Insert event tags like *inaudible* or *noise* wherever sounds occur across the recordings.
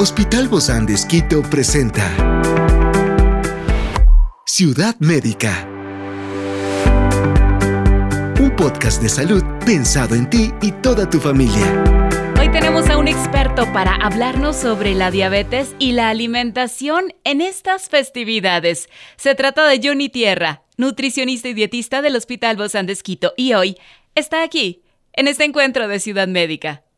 Hospital Bozán de Esquito presenta Ciudad Médica. Un podcast de salud pensado en ti y toda tu familia. Hoy tenemos a un experto para hablarnos sobre la diabetes y la alimentación en estas festividades. Se trata de Johnny Tierra, nutricionista y dietista del Hospital Bozán de Esquito, y hoy está aquí, en este encuentro de Ciudad Médica.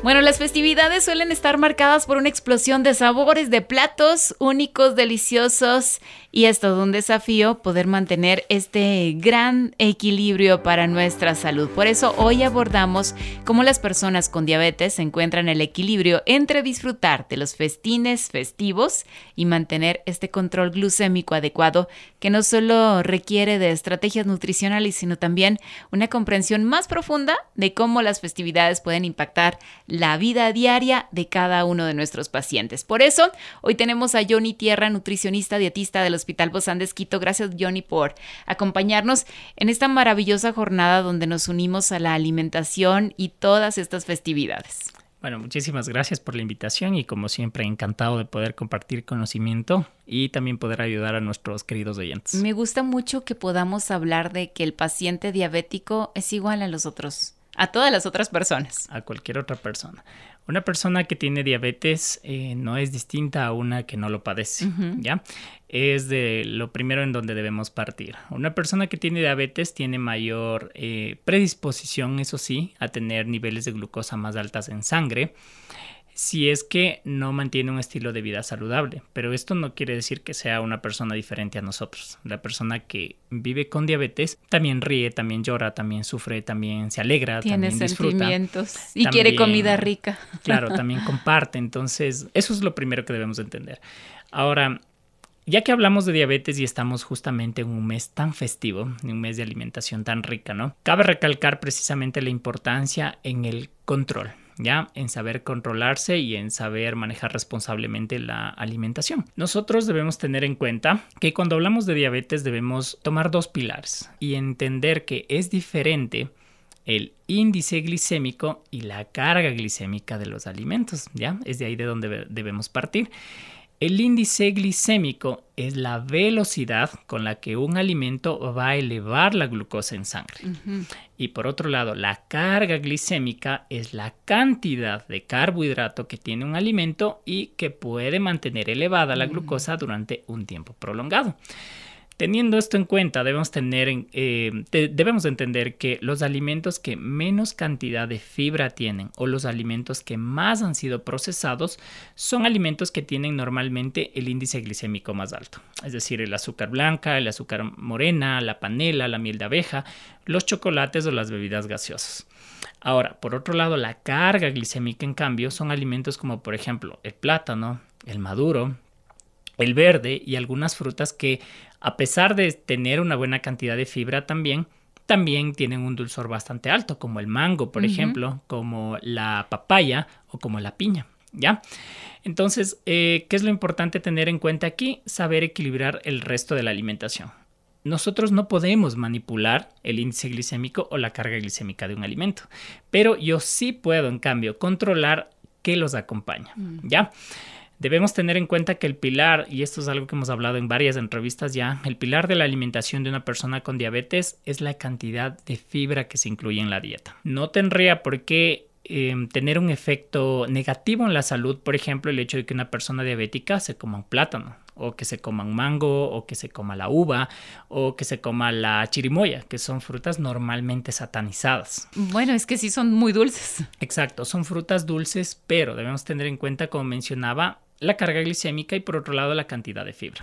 Bueno, las festividades suelen estar marcadas por una explosión de sabores, de platos únicos, deliciosos, y es todo un desafío poder mantener este gran equilibrio para nuestra salud. Por eso hoy abordamos cómo las personas con diabetes encuentran el equilibrio entre disfrutar de los festines festivos y mantener este control glucémico adecuado que no solo requiere de estrategias nutricionales, sino también una comprensión más profunda de cómo las festividades pueden impactar la vida diaria de cada uno de nuestros pacientes. Por eso, hoy tenemos a Johnny Tierra, nutricionista dietista del Hospital Bozán de Esquito. Gracias, Johnny, por acompañarnos en esta maravillosa jornada donde nos unimos a la alimentación y todas estas festividades. Bueno, muchísimas gracias por la invitación y como siempre encantado de poder compartir conocimiento y también poder ayudar a nuestros queridos oyentes. Me gusta mucho que podamos hablar de que el paciente diabético es igual a los otros a todas las otras personas. A cualquier otra persona. Una persona que tiene diabetes eh, no es distinta a una que no lo padece, ¿ya? Es de lo primero en donde debemos partir. Una persona que tiene diabetes tiene mayor eh, predisposición, eso sí, a tener niveles de glucosa más altas en sangre si es que no mantiene un estilo de vida saludable. Pero esto no quiere decir que sea una persona diferente a nosotros. La persona que vive con diabetes también ríe, también llora, también sufre, también se alegra, tiene también sentimientos y quiere comida rica. Claro, *laughs* también comparte. Entonces, eso es lo primero que debemos entender. Ahora, ya que hablamos de diabetes y estamos justamente en un mes tan festivo, en un mes de alimentación tan rica, ¿no? Cabe recalcar precisamente la importancia en el control. ¿Ya? En saber controlarse y en saber manejar responsablemente la alimentación. Nosotros debemos tener en cuenta que cuando hablamos de diabetes debemos tomar dos pilares y entender que es diferente el índice glicémico y la carga glicémica de los alimentos, ¿ya? Es de ahí de donde debemos partir. El índice glicémico es la velocidad con la que un alimento va a elevar la glucosa en sangre. Y por otro lado, la carga glicémica es la cantidad de carbohidrato que tiene un alimento y que puede mantener elevada la glucosa durante un tiempo prolongado. Teniendo esto en cuenta, debemos, eh, entender que los alimentos que menos cantidad de fibra tienen o los alimentos que más han sido procesados son alimentos que tienen normalmente el índice glicémico más alto. Es decir, el azúcar blanca, el azúcar morena, la panela, la miel de abeja, los chocolates o las bebidas gaseosas. Ahora, por otro lado, la carga glicémica, en cambio, son alimentos como por ejemplo el plátano, el maduro, el verde y algunas frutas que a pesar de tener una buena cantidad de fibra también, también tienen un dulzor bastante alto, como el mango, por ejemplo, como la papaya o como la piña, ¿ya? Entonces, eh, ¿qué es lo importante tener en cuenta aquí? Saber equilibrar el resto de la alimentación. Nosotros no podemos manipular el índice glicémico o la carga glicémica de un alimento, pero yo sí puedo, en cambio, controlar qué los acompaña, mm. ¿ya? Debemos tener en cuenta que el pilar, y esto es algo que hemos hablado en varias entrevistas ya, el pilar de la alimentación de una persona con diabetes es la cantidad de fibra que se incluye en la dieta. No tendría por qué em, tener un efecto negativo en la salud, por ejemplo, el hecho de que una persona diabética se coma un plátano, o que se coma un mango, o que se coma la uva, o que se coma la chirimoya, que son frutas normalmente satanizadas. Bueno, es que sí son muy dulces. Exacto, son frutas dulces, pero debemos tener en cuenta, como mencionaba, la carga glicémica y por otro lado la cantidad de fibra.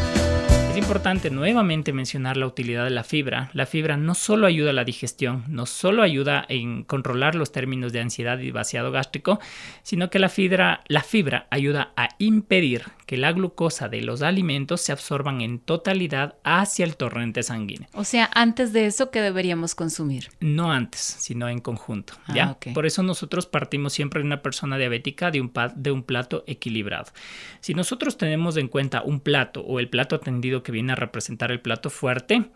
Importante nuevamente mencionar la utilidad de la fibra. La fibra no solo ayuda a la digestión, no solo ayuda en controlar los términos de ansiedad y vaciado gástrico, sino que la fibra, la fibra ayuda a impedir que la glucosa de los alimentos se absorban en totalidad hacia el torrente sanguíneo. O sea, antes de eso, ¿qué deberíamos consumir? No antes, sino en conjunto. ¿ya? Ah, Por eso nosotros partimos siempre de una persona diabética de un, de un plato equilibrado. Si nosotros tenemos en cuenta un plato o el plato atendido que viene a representar el plato fuerte,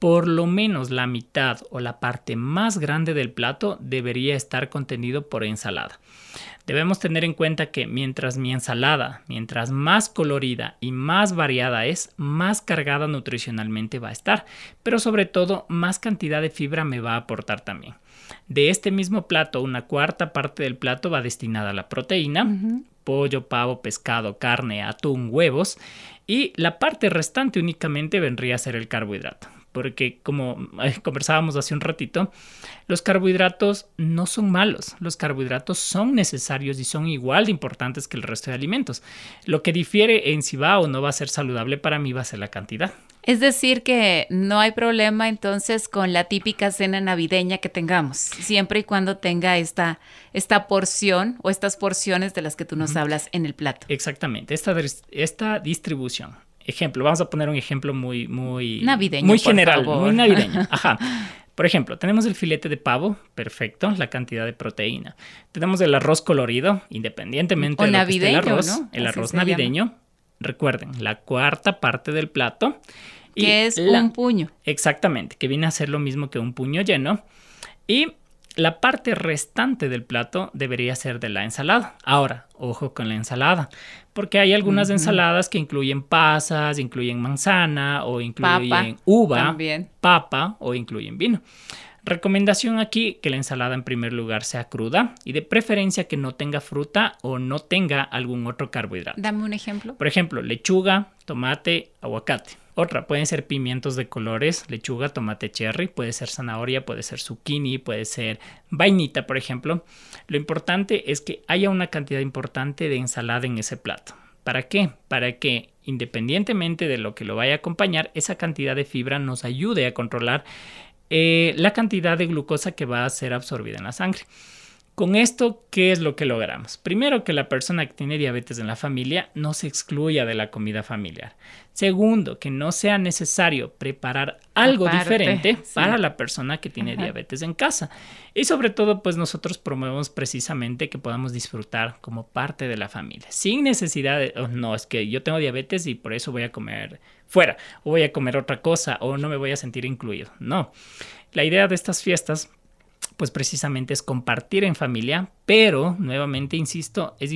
por lo menos la mitad o la parte más grande del plato debería estar contenido por ensalada. Debemos tener en cuenta que mientras mi ensalada, mientras más colorida y más variada es, más cargada nutricionalmente va a estar, pero sobre todo más cantidad de fibra me va a aportar también. De este mismo plato, una cuarta parte del plato va destinada a la proteína, pollo, pavo, pescado, carne, atún, huevos, y la parte restante únicamente vendría a ser el carbohidrato porque como eh, conversábamos hace un ratito, los carbohidratos no son malos, los carbohidratos son necesarios y son igual de importantes que el resto de alimentos. Lo que difiere en si va o no va a ser saludable para mí va a ser la cantidad. Es decir, que no hay problema entonces con la típica cena navideña que tengamos, siempre y cuando tenga esta, esta porción o estas porciones de las que tú nos hablas en el plato. Exactamente, esta, esta distribución ejemplo, vamos a poner un ejemplo muy, muy, navideño, muy general, muy navideño. *laughs* Ajá. Por ejemplo, tenemos el filete de pavo, perfecto, la cantidad de proteína. Tenemos el arroz colorido, independientemente de lo que esté el arroz, el arroz navideño. Recuerden, la cuarta parte del plato. Que es un puño. Exactamente, que viene a ser lo mismo que un puño lleno. Y la parte restante del plato debería ser de la ensalada. Ahora, ojo con la ensalada, porque hay algunas ensaladas que incluyen pasas, incluyen manzana o incluyen uva, papa o incluyen vino. Recomendación aquí que la ensalada en primer lugar sea cruda y de preferencia que no tenga fruta o no tenga algún otro carbohidrato. Dame un ejemplo. Por ejemplo, lechuga, tomate, aguacate. Otra, pueden ser pimientos de colores, lechuga, tomate cherry, puede ser zanahoria, puede ser zucchini, puede ser vainita, por ejemplo. Lo importante es que haya una cantidad importante de ensalada en ese plato. ¿Para qué? Para que independientemente de lo que lo vaya a acompañar, esa cantidad de fibra nos ayude a controlar eh, la cantidad de glucosa que va a ser absorbida en la sangre. Con esto, ¿qué es lo que logramos? Primero, que la persona que tiene diabetes en la familia no se excluya de la comida familiar. Segundo, que no sea necesario preparar algo diferente para la persona que tiene diabetes en casa. Y sobre todo, pues nosotros promovemos precisamente que podamos disfrutar como parte de la familia, sin necesidad de, oh, no, es que yo tengo diabetes y por eso voy a comer fuera, o voy a comer otra cosa, o no me voy a sentir incluido. No. La idea de estas fiestas pues precisamente es compartir en familia, pero nuevamente insisto, es,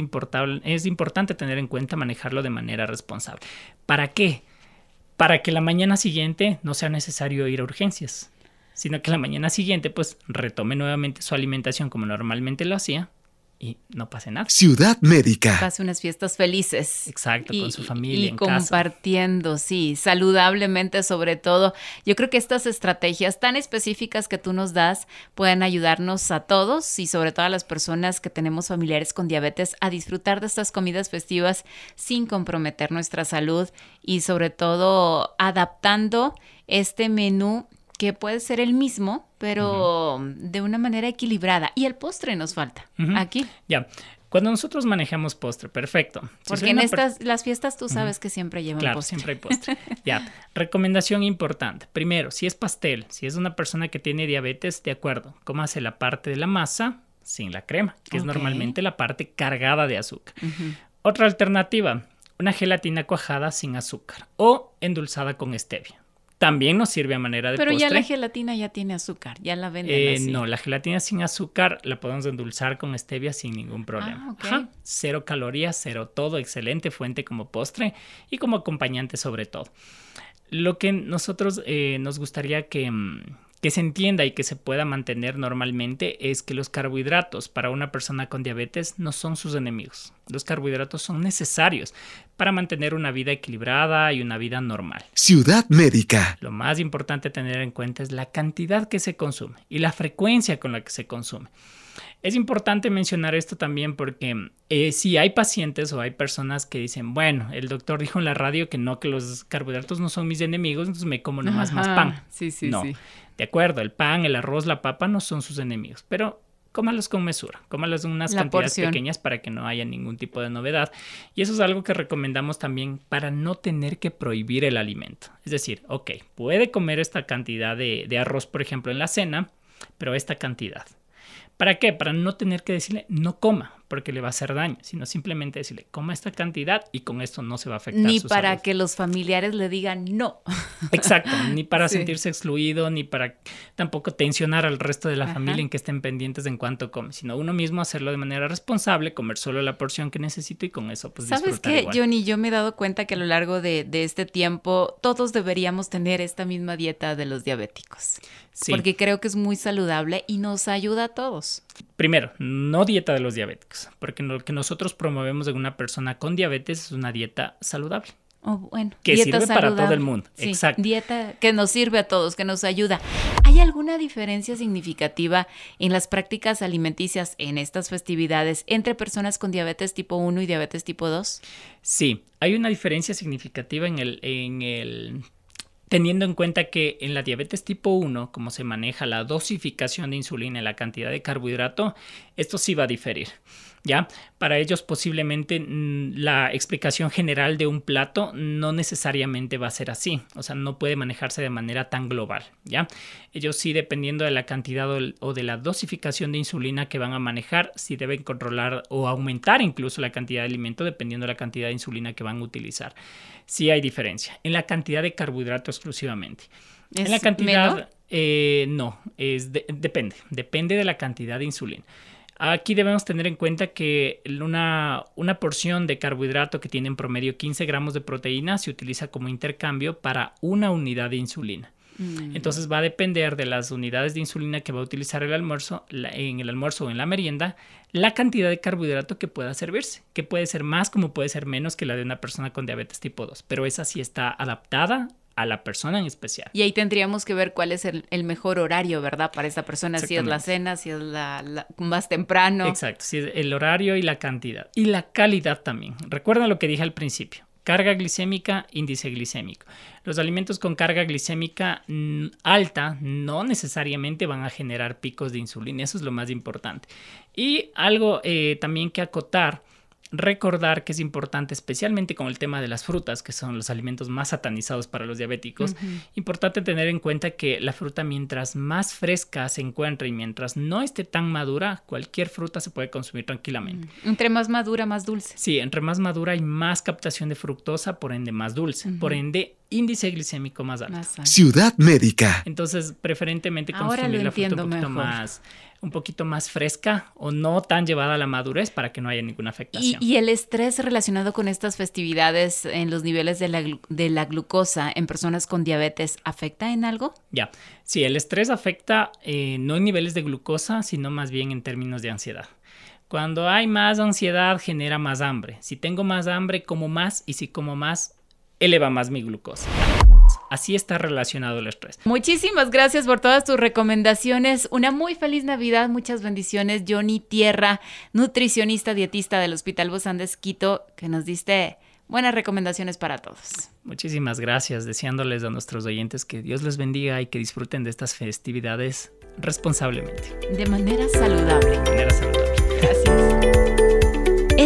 es importante tener en cuenta manejarlo de manera responsable. ¿Para qué? Para que la mañana siguiente no sea necesario ir a urgencias, sino que la mañana siguiente pues retome nuevamente su alimentación como normalmente lo hacía y no pase nada. Ciudad Médica. Pase unas fiestas felices. Exacto, con su familia. Y compartiendo, sí, saludablemente sobre todo. Yo creo que estas estrategias tan específicas que tú nos das pueden ayudarnos a todos y sobre todo a las personas que tenemos familiares con diabetes a disfrutar de estas comidas festivas sin comprometer nuestra salud y sobre todo adaptando este menú que puede ser el mismo, pero de una manera equilibrada. Y el postre nos falta aquí. Ya. Cuando nosotros manejamos postre, perfecto. Porque en estas, las fiestas tú sabes que siempre llevan claro, siempre hay *laughs* postre. ya. Recomendación importante. Primero, si es pastel, si es una persona que tiene diabetes, de acuerdo, hace la parte de la masa sin la crema, que es normalmente la parte cargada de azúcar. Otra alternativa, una gelatina cuajada sin azúcar o endulzada con stevia también nos sirve a manera de Pero ya la gelatina ya tiene azúcar, ya la venden eh, No, la gelatina sin azúcar la podemos endulzar con stevia sin ningún problema. Ah, cero calorías, cero todo, excelente fuente como postre y como acompañante sobre todo. Lo que nosotros eh, nos gustaría que, mm, que se entienda y que se pueda mantener normalmente es que los carbohidratos para una persona con diabetes no son sus enemigos. Los carbohidratos son necesarios para mantener una vida equilibrada y una vida normal. Ciudad Médica. Lo más importante a tener en cuenta es la cantidad que se consume y la frecuencia con la que se consume. Es importante mencionar esto también porque eh, si hay pacientes o hay personas que dicen, bueno, el doctor dijo en la radio que no, que los carbohidratos no son mis enemigos, entonces me como nomás más pan. Sí, sí, no. sí. De acuerdo, el pan, el arroz, la papa no son sus enemigos, pero cómalos con mesura, cómalos en unas La cantidades porción. pequeñas para que no haya ningún tipo de novedad. Y eso es algo que recomendamos también para no tener que prohibir el alimento. Es decir, ok, puede comer esta cantidad de, de arroz, por ejemplo, en la cena, pero esta cantidad. ¿Para qué? Para no tener que decirle no coma, porque le va a hacer daño, sino simplemente decirle coma esta cantidad y con esto no se va a afectar. Ni su para salud. que los familiares le digan no. *laughs* Exacto, ni para *laughs* Sí. sentirse excluido, ni para tampoco tensionar al resto de la Ajá. familia en que estén pendientes en cuánto come, sino uno mismo hacerlo de manera responsable, comer solo la porción que necesito y con eso pues ¿Sabes disfrutar qué, igual. Johnny? Yo me he dado cuenta que a lo largo de, de este tiempo todos deberíamos tener esta misma dieta de los diabéticos. Sí. Porque creo que es muy saludable y nos ayuda a todos. Primero, no dieta de los diabéticos, porque lo que nosotros promovemos en una persona con diabetes es una dieta saludable. Bueno, Que dieta sirve para todo el mundo. Sí, Exacto. Dieta que nos sirve a todos, que nos ayuda. ¿Hay alguna diferencia significativa en las prácticas alimenticias en estas festividades entre personas con diabetes tipo 1 y diabetes tipo 2? Sí, hay una diferencia significativa en el, en el teniendo en cuenta que en la diabetes tipo 1, como se maneja la dosificación de insulina y la cantidad de carbohidrato, esto sí va a diferir. ¿Ya? Para ellos posiblemente mm, la explicación general de un plato no necesariamente va a ser así, o sea, no puede manejarse de manera tan global, ¿ya? Ellos sí, dependiendo de la cantidad o, de la dosificación de insulina que van a manejar, sí deben controlar o aumentar incluso la cantidad de alimento dependiendo de la cantidad de insulina que van a utilizar. Sí hay diferencia en la cantidad de carbohidrato exclusivamente. En la ¿Es cantidad, eh, no, es de- depende, depende de la cantidad de insulina. Aquí debemos tener en cuenta que una, una porción de carbohidrato que tiene en promedio 15 gramos de proteína se utiliza como intercambio para una unidad de insulina. Mm. Entonces va a depender de las unidades de insulina que va a utilizar el almuerzo, la- en el almuerzo o en la merienda, la cantidad de carbohidrato que pueda servirse, que puede ser más como puede ser menos que la de una persona con diabetes tipo 2, pero esa sí está adaptada a la persona en especial. Y ahí tendríamos que ver cuál es el, el mejor horario, ¿verdad? Para esta persona, si es la cena, si es la, la- más temprano. Exacto, sí, el horario y la cantidad. Y la calidad también. Recuerda lo que dije al principio. Carga glicémica, índice glicémico. Los alimentos con carga glicémica alta no necesariamente van a generar picos de insulina. Eso es lo más importante. Y algo eh, también que acotar, recordar que es importante, especialmente con el tema de las frutas, que son los alimentos más satanizados para los diabéticos, importante tener en cuenta que la fruta mientras más fresca se encuentre y mientras no esté tan madura, cualquier fruta se puede consumir tranquilamente. Entre más madura, más dulce. Sí, entre más madura hay más captación de fructosa, por ende más dulce, por ende índice glicémico más alto. Más. Ciudad Médica. Entonces, preferentemente consumir la fruta un poquito mejor. más un poquito más fresca o no tan llevada a la madurez para que no haya ninguna Y, afectación. y el estrés relacionado con estas festividades en los niveles de la, de la glucosa en personas con diabetes, ¿afecta en algo? Ya, sí, el estrés afecta eh, no en niveles de glucosa, sino más bien en términos de ansiedad. Cuando hay más ansiedad genera más hambre. Si tengo más hambre, como más y si como más, eleva más mi glucosa. Así está relacionado el estrés. Muchísimas gracias por todas tus recomendaciones. Una muy feliz Navidad, muchas bendiciones. Johnny Tierra, nutricionista dietista del Hospital Bozán de Esquito, que nos diste buenas recomendaciones para todos. Muchísimas gracias, deseándoles a nuestros oyentes que Dios les bendiga y que disfruten de estas festividades responsablemente, De manera saludable. de manera saludable.